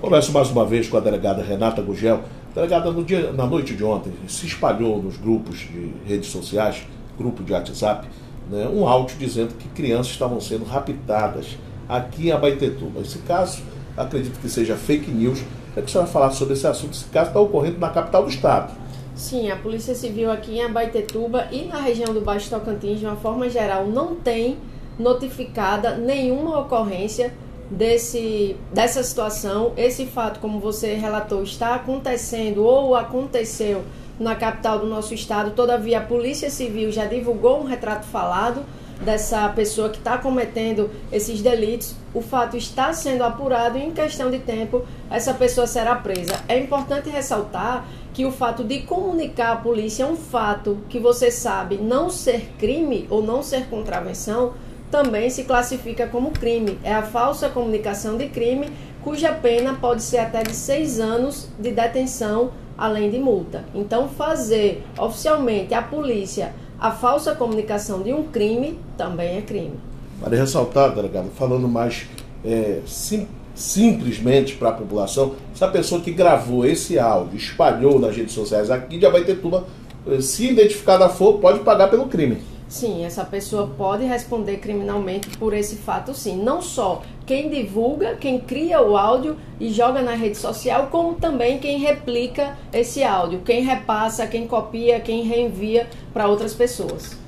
Começo mais uma vez com a delegada Renata Gugel. Delegada, no dia, na noite de ontem, se espalhou nos grupos de redes sociais, grupo de WhatsApp, né, um áudio dizendo que crianças estavam sendo raptadas aqui em Abaetetuba. Esse caso, acredito que seja fake news. É que vai falar sobre esse assunto? Esse caso está ocorrendo na capital do estado. Sim, a Polícia Civil aqui em Abaetetuba e na região do Baixo Tocantins, de uma forma geral, não tem notificada nenhuma ocorrência desse, dessa situação. Esse fato, como você relatou, está acontecendo ou aconteceu na capital do nosso estado. Todavia, a Polícia Civil já divulgou um retrato falado dessa pessoa que está cometendo esses delitos. O fato está sendo apurado e, em questão de tempo, essa pessoa será presa. É importante ressaltar que o fato de comunicar à polícia um fato que você sabe não ser crime ou não ser contravenção também se classifica como crime. É a falsa comunicação de crime, cuja pena pode ser até de seis anos de detenção, além de multa. Então, fazer oficialmente a polícia a falsa comunicação de um crime também é crime. Para ressaltar, delegado, falando mais é, sim, simplesmente para a população, essa pessoa que gravou esse áudio, espalhou nas redes sociais aqui de Abaitetuba, eh, se identificada for, pode pagar pelo crime. Sim, essa pessoa pode responder criminalmente por esse fato, sim. Não só quem divulga, quem cria o áudio e joga na rede social, como também quem replica esse áudio, quem repassa, quem copia, quem reenvia para outras pessoas.